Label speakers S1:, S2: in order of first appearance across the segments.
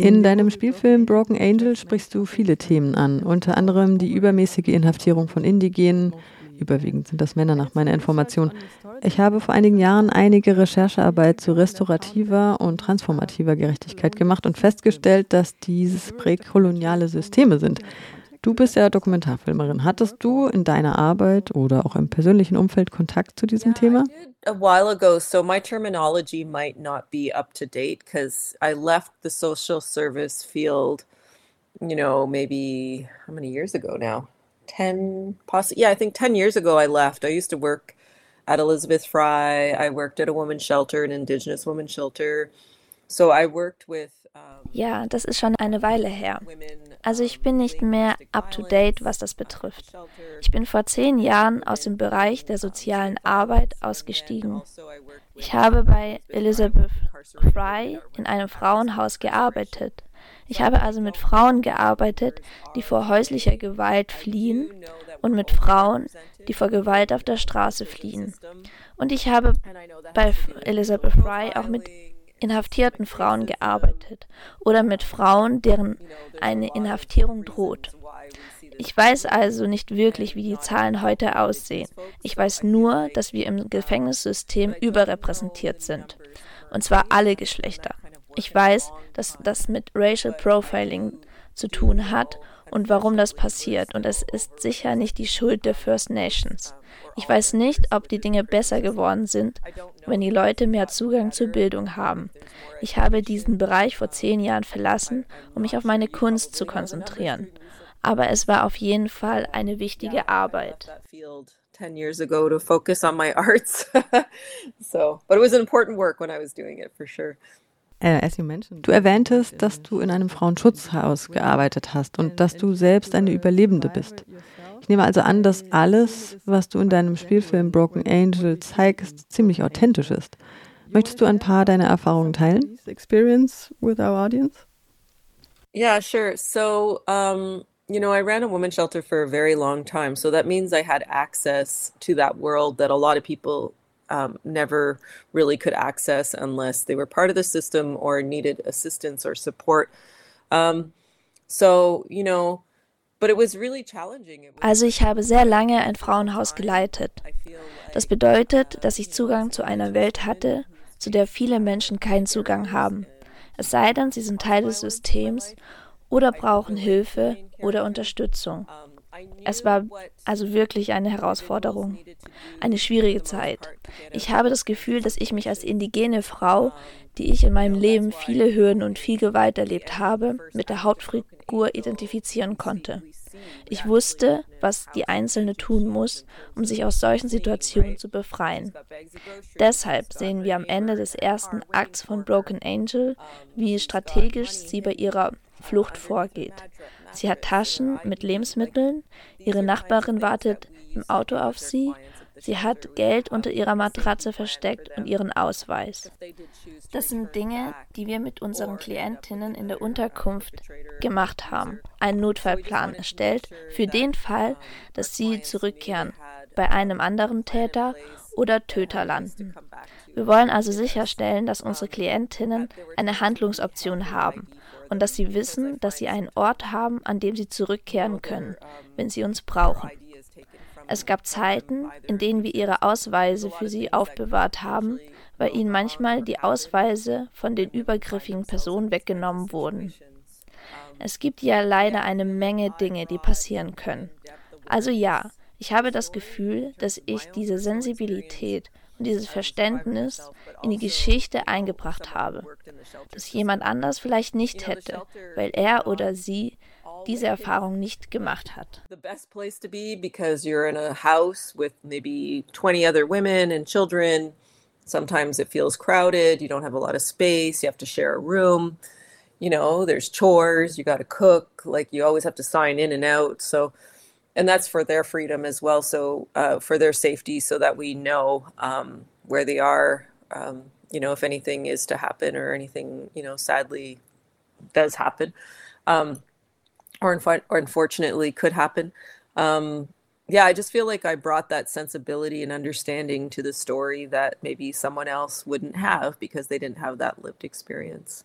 S1: In deinem Spielfilm Broken Angel sprichst du viele Themen an, unter anderem die übermäßige Inhaftierung von Indigenen. Überwiegend sind das Männer nach meiner Information. Ich habe vor einigen Jahren einige Recherchearbeit zu restaurativer und transformativer Gerechtigkeit gemacht und festgestellt, dass dies präkoloniale Systeme sind. Du bist ja Dokumentarfilmerin. Hattest du in deiner Arbeit oder auch im persönlichen Umfeld Kontakt zu diesem Thema?
S2: A while ago, so my terminology might not be up to date because I left the social service field, you know, maybe how many years ago now? 10, possibly, yeah, I think 10 years ago I left. I used to work at Elizabeth Fry. I worked at a women's shelter, an indigenous women's shelter. So I worked with
S3: Ja, das ist schon eine Weile her. Also ich bin nicht mehr up-to-date, was das betrifft. Ich bin vor zehn Jahren aus dem Bereich der sozialen Arbeit ausgestiegen. Ich habe bei Elizabeth Fry in einem Frauenhaus gearbeitet. Ich habe also mit Frauen gearbeitet, die vor häuslicher Gewalt fliehen und mit Frauen, die vor Gewalt auf der Straße fliehen. Und ich habe bei Elizabeth Fry auch mit inhaftierten Frauen gearbeitet oder mit Frauen, deren eine Inhaftierung droht. Ich weiß also nicht wirklich, wie die Zahlen heute aussehen. Ich weiß nur, dass wir im Gefängnissystem überrepräsentiert sind. Und zwar alle Geschlechter. Ich weiß, dass das mit Racial Profiling zu tun hat und warum das passiert. Und es ist sicher nicht die Schuld der First Nations. Ich weiß nicht, ob die Dinge besser geworden sind, wenn die Leute mehr Zugang zur Bildung haben. Ich habe diesen Bereich vor zehn Jahren verlassen, um mich auf meine Kunst zu konzentrieren. Aber es war auf jeden Fall eine wichtige Arbeit.
S2: 10 years ago to focus on my arts. so, but it was an important work when I was doing it for sure.
S1: Äh, du erwähntest, dass du in einem Frauenschutzhaus gearbeitet hast und dass du selbst eine Überlebende bist. Ich nehme also an, dass alles, was du in deinem Spielfilm Broken Angel zeigst, ziemlich authentisch ist. Möchtest du ein paar deiner Erfahrungen teilen? Experience with our audience?
S2: Yeah, sure. So, um, you know, I ran a women's shelter for a very long time. So that means I had access to that world that a lot of people um, never really could access unless they were part of the system or needed assistance or support. Um, so, you know,
S3: Also ich habe sehr lange ein Frauenhaus geleitet. Das bedeutet, dass ich Zugang zu einer Welt hatte, zu der viele Menschen keinen Zugang haben. Es sei denn, sie sind Teil des Systems oder brauchen Hilfe oder Unterstützung. Es war also wirklich eine Herausforderung, eine schwierige Zeit. Ich habe das Gefühl, dass ich mich als indigene Frau, die ich in meinem Leben viele Hürden und viel Gewalt erlebt habe, mit der Hauptfigur identifizieren konnte. Ich wusste, was die Einzelne tun muss, um sich aus solchen Situationen zu befreien. Deshalb sehen wir am Ende des ersten Akts von Broken Angel, wie strategisch sie bei ihrer Flucht vorgeht. Sie hat Taschen mit Lebensmitteln, ihre Nachbarin wartet im Auto auf sie, sie hat Geld unter ihrer Matratze versteckt und ihren Ausweis. Das sind Dinge, die wir mit unseren Klientinnen in der Unterkunft gemacht haben, einen Notfallplan erstellt für den Fall, dass sie zurückkehren, bei einem anderen Täter oder Töter landen. Wir wollen also sicherstellen, dass unsere Klientinnen eine Handlungsoption haben und dass sie wissen, dass sie einen Ort haben, an dem sie zurückkehren können, wenn sie uns brauchen. Es gab Zeiten, in denen wir ihre Ausweise für sie aufbewahrt haben, weil ihnen manchmal die Ausweise von den übergriffigen Personen weggenommen wurden. Es gibt ja leider eine Menge Dinge, die passieren können. Also ja, ich habe das Gefühl, dass ich diese Sensibilität und dieses Verständnis in die Geschichte eingebracht habe, das jemand anders vielleicht nicht hätte, weil er oder sie diese Erfahrung nicht gemacht hat.
S2: The best place to be because you're in a house with maybe 20 other women and children. Sometimes it feels crowded, you don't have a lot of space, you have to share a room. You know, there's chores, you got to cook, like you always have to sign in and out. So and that's for their freedom as well. So uh, for their safety, so that we know um, where they are. Um, you know, if anything is to happen or anything, you know, sadly does happen, um, or, inf- or unfortunately could happen. Um, yeah, I just feel like I brought that sensibility and understanding to the story that maybe someone else wouldn't have because they didn't have that lived experience.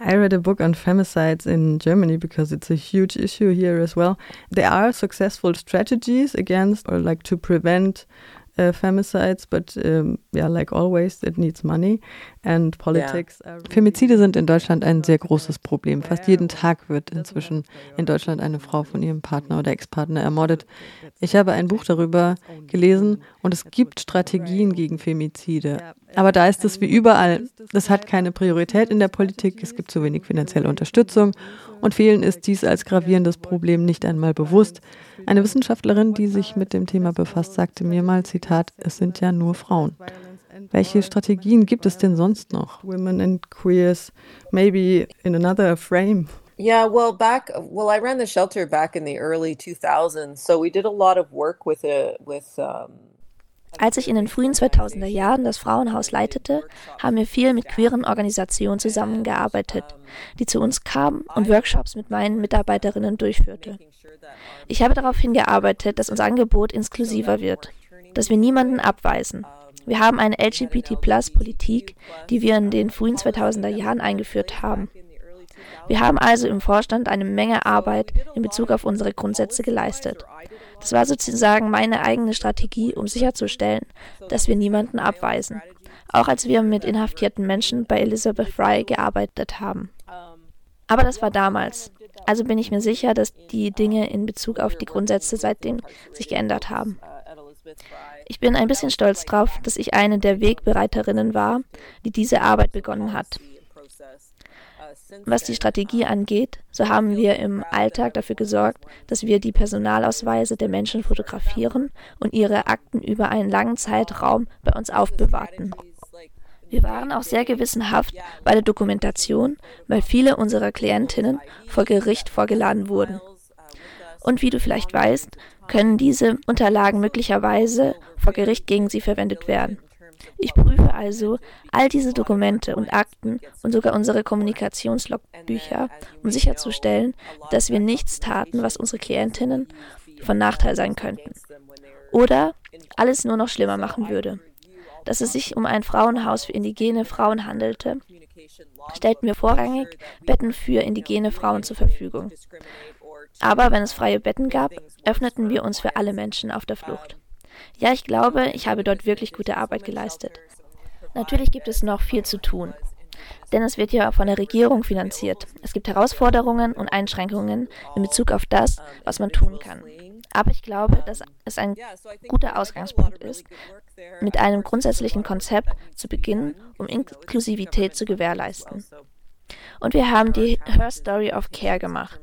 S1: I read a book on femicides in Germany because it's a huge issue here as well. There are successful strategies against or like to prevent uh, femicides, but um, yeah, like always, it needs money and politics. Yeah. Femizide sind in Deutschland ein sehr großes Problem. Fast jeden Tag wird inzwischen in Deutschland eine Frau von ihrem Partner oder Ex-Partner ermordet. Ich habe ein Buch darüber gelesen und es gibt Strategien gegen Femizide. Aber da ist es wie überall. Das hat keine Priorität in der Politik. Es gibt zu wenig finanzielle Unterstützung und vielen ist dies als gravierendes Problem nicht einmal bewusst. Eine Wissenschaftlerin, die sich mit dem Thema befasst, sagte mir mal, Zitat, es sind ja nur Frauen. Welche Strategien gibt es denn sonst noch? Women and queers, maybe in another frame.
S2: Yeah, well, back well, I ran the shelter back in the early 2000s, so we did a lot of work with a with um,
S3: als ich in den frühen 2000er Jahren das Frauenhaus leitete, haben wir viel mit queeren Organisationen zusammengearbeitet, die zu uns kamen und Workshops mit meinen Mitarbeiterinnen durchführte. Ich habe darauf hingearbeitet, dass unser Angebot inklusiver wird, dass wir niemanden abweisen. Wir haben eine LGBT-Plus-Politik, die wir in den frühen 2000er Jahren eingeführt haben. Wir haben also im Vorstand eine Menge Arbeit in Bezug auf unsere Grundsätze geleistet. Das war sozusagen meine eigene Strategie, um sicherzustellen, dass wir niemanden abweisen, auch als wir mit inhaftierten Menschen bei Elizabeth Fry gearbeitet haben. Aber das war damals. Also bin ich mir sicher, dass die Dinge in Bezug auf die Grundsätze seitdem sich geändert haben. Ich bin ein bisschen stolz darauf, dass ich eine der Wegbereiterinnen war, die diese Arbeit begonnen hat. Was die Strategie angeht, so haben wir im Alltag dafür gesorgt, dass wir die Personalausweise der Menschen fotografieren und ihre Akten über einen langen Zeitraum bei uns aufbewahrten. Wir waren auch sehr gewissenhaft bei der Dokumentation, weil viele unserer Klientinnen vor Gericht vorgeladen wurden. Und wie du vielleicht weißt, können diese Unterlagen möglicherweise vor Gericht gegen sie verwendet werden. Ich prüfe also all diese Dokumente und Akten und sogar unsere Kommunikationslogbücher, um sicherzustellen, dass wir nichts taten, was unsere Klientinnen von Nachteil sein könnten. Oder alles nur noch schlimmer machen würde. Dass es sich um ein Frauenhaus für indigene Frauen handelte, stellten wir vorrangig Betten für indigene Frauen zur Verfügung. Aber wenn es freie Betten gab, öffneten wir uns für alle Menschen auf der Flucht. Ja, ich glaube, ich habe dort wirklich gute Arbeit geleistet. Natürlich gibt es noch viel zu tun. Denn es wird ja von der Regierung finanziert. Es gibt Herausforderungen und Einschränkungen in Bezug auf das, was man tun kann. Aber ich glaube, dass es ein guter Ausgangspunkt ist, mit einem grundsätzlichen Konzept zu beginnen, um Inklusivität zu gewährleisten. Und wir haben die Her Story of Care gemacht,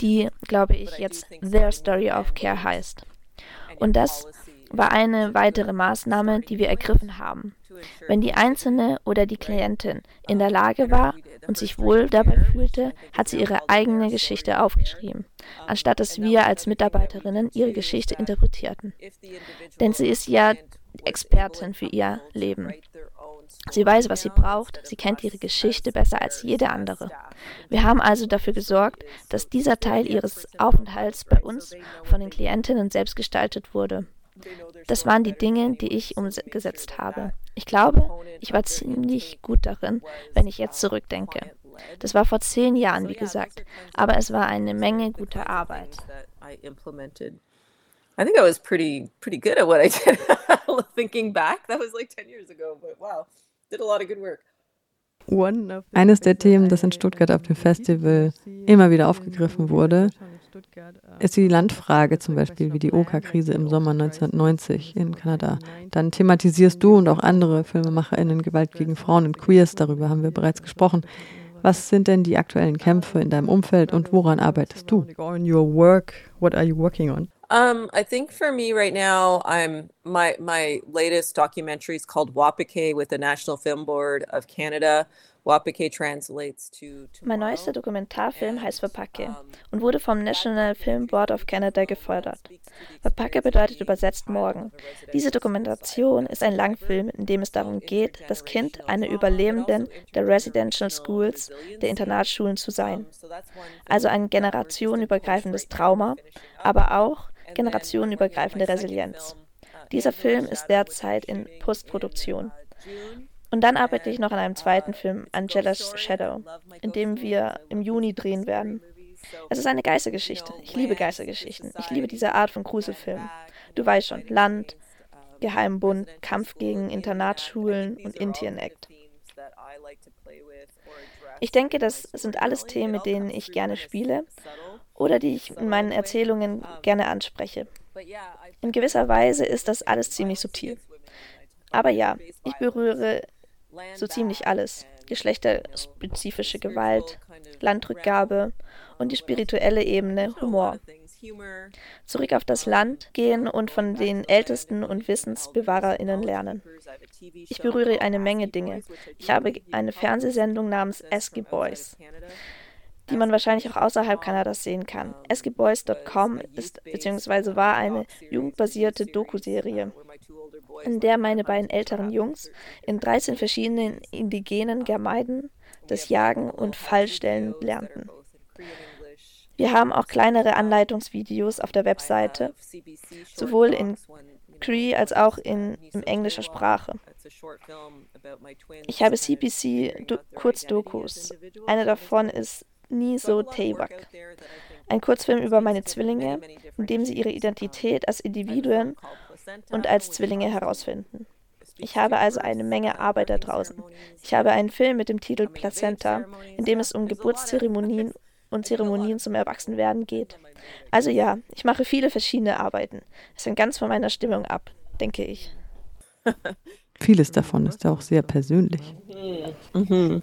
S3: die, glaube ich, jetzt Their Story of Care heißt. Und das war eine weitere Maßnahme, die wir ergriffen haben. Wenn die Einzelne oder die Klientin in der Lage war und sich wohl dabei fühlte, hat sie ihre eigene Geschichte aufgeschrieben, anstatt dass wir als Mitarbeiterinnen ihre Geschichte interpretierten. Denn sie ist ja Expertin für ihr Leben. Sie weiß, was sie braucht, sie kennt ihre Geschichte besser als jede andere. Wir haben also dafür gesorgt, dass dieser Teil ihres Aufenthalts bei uns von den Klientinnen selbst gestaltet wurde. Das waren die Dinge, die ich umgesetzt habe. Ich glaube, ich war ziemlich gut darin, wenn ich jetzt zurückdenke. Das war vor zehn Jahren, wie gesagt, aber es war eine Menge guter Arbeit.
S2: I think I was pretty pretty good at what I did. Thinking back, that was like 10 years ago, but wow, did a lot of good work.
S1: Eines der Themen, das in Stuttgart auf dem Festival immer wieder aufgegriffen wurde, ist die Landfrage zum Beispiel, wie die Oka-Krise im Sommer 1990 in Kanada. Dann thematisierst du und auch andere FilmemacherInnen Gewalt gegen Frauen und Queers, darüber haben wir bereits gesprochen. Was sind denn die aktuellen Kämpfe in deinem Umfeld und woran arbeitest du?
S2: Um, I think for me right now, I'm my my latest documentary is called Wapike with the National Film Board of Canada.
S3: Mein neuester Dokumentarfilm heißt Verpacke und wurde vom National Film Board of Canada gefördert. Verpacke bedeutet übersetzt morgen. Diese Dokumentation ist ein Langfilm, in dem es darum geht, das Kind einer Überlebenden der Residential Schools, der Internatsschulen zu sein. Also ein generationenübergreifendes Trauma, aber auch generationenübergreifende Resilienz. Dieser Film ist derzeit in Postproduktion. Und dann arbeite ich noch an einem zweiten Film, Angela's Shadow, in dem wir im Juni drehen werden. Es ist eine Geistergeschichte. Ich liebe Geistergeschichten. Ich liebe diese Art von Gruselfilmen. Du weißt schon, Land, Geheimbund, Kampf gegen Internatsschulen und Indian Act. Ich denke, das sind alles Themen, mit denen ich gerne spiele oder die ich in meinen Erzählungen gerne anspreche. In gewisser Weise ist das alles ziemlich subtil. Aber ja, ich berühre so ziemlich alles. Geschlechterspezifische Gewalt, Landrückgabe und die spirituelle Ebene Humor. Zurück auf das Land gehen und von den Ältesten und WissensbewahrerInnen lernen. Ich berühre eine Menge Dinge. Ich habe eine Fernsehsendung namens Esky Boys die man wahrscheinlich auch außerhalb Kanadas sehen kann. Eskiboys.com ist bzw. war eine jugendbasierte Doku-Serie, in der meine beiden älteren Jungs in 13 verschiedenen indigenen Gemeinden das Jagen und Fallstellen lernten. Wir haben auch kleinere Anleitungsvideos auf der Webseite, sowohl in Cree als auch in, in englischer Sprache. Ich habe CPC-Kurzdokus. Eine davon ist Niso Tewak, ein Kurzfilm über meine Zwillinge, in dem sie ihre Identität als Individuen und als Zwillinge herausfinden. Ich habe also eine Menge Arbeit da draußen. Ich habe einen Film mit dem Titel Placenta, in dem es um Geburtszeremonien und Zeremonien zum Erwachsenwerden geht. Also ja, ich mache viele verschiedene Arbeiten. Es hängt ganz von meiner Stimmung ab, denke ich.
S1: Vieles davon ist auch sehr persönlich.
S2: Mhm.